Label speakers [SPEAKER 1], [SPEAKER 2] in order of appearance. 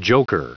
[SPEAKER 1] Joker.